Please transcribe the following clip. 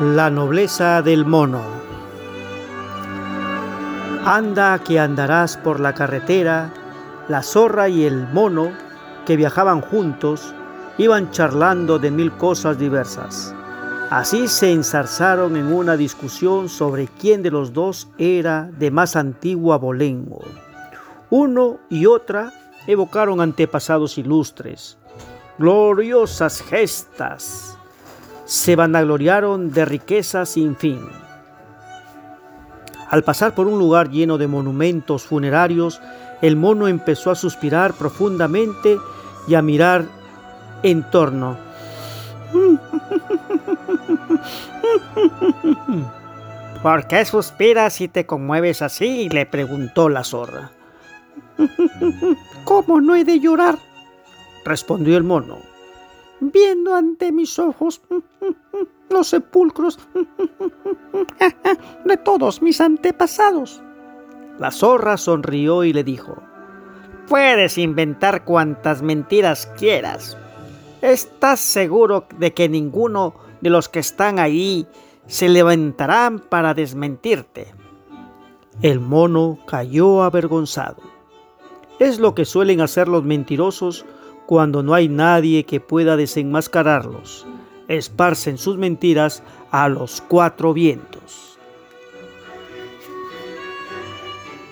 La nobleza del mono. Anda que andarás por la carretera, la zorra y el mono, que viajaban juntos, iban charlando de mil cosas diversas. Así se ensarzaron en una discusión sobre quién de los dos era de más antiguo abolengo. Uno y otra evocaron antepasados ilustres, gloriosas gestas, se vanagloriaron de riqueza sin fin. Al pasar por un lugar lleno de monumentos funerarios, el mono empezó a suspirar profundamente y a mirar en torno. ¿Por qué suspiras y te conmueves así? le preguntó la zorra. ¿Cómo no he de llorar? respondió el mono viendo ante mis ojos los sepulcros de todos mis antepasados. La zorra sonrió y le dijo, Puedes inventar cuantas mentiras quieras. ¿Estás seguro de que ninguno de los que están ahí se levantarán para desmentirte? El mono cayó avergonzado. Es lo que suelen hacer los mentirosos cuando no hay nadie que pueda desenmascararlos. Esparcen sus mentiras a los cuatro vientos.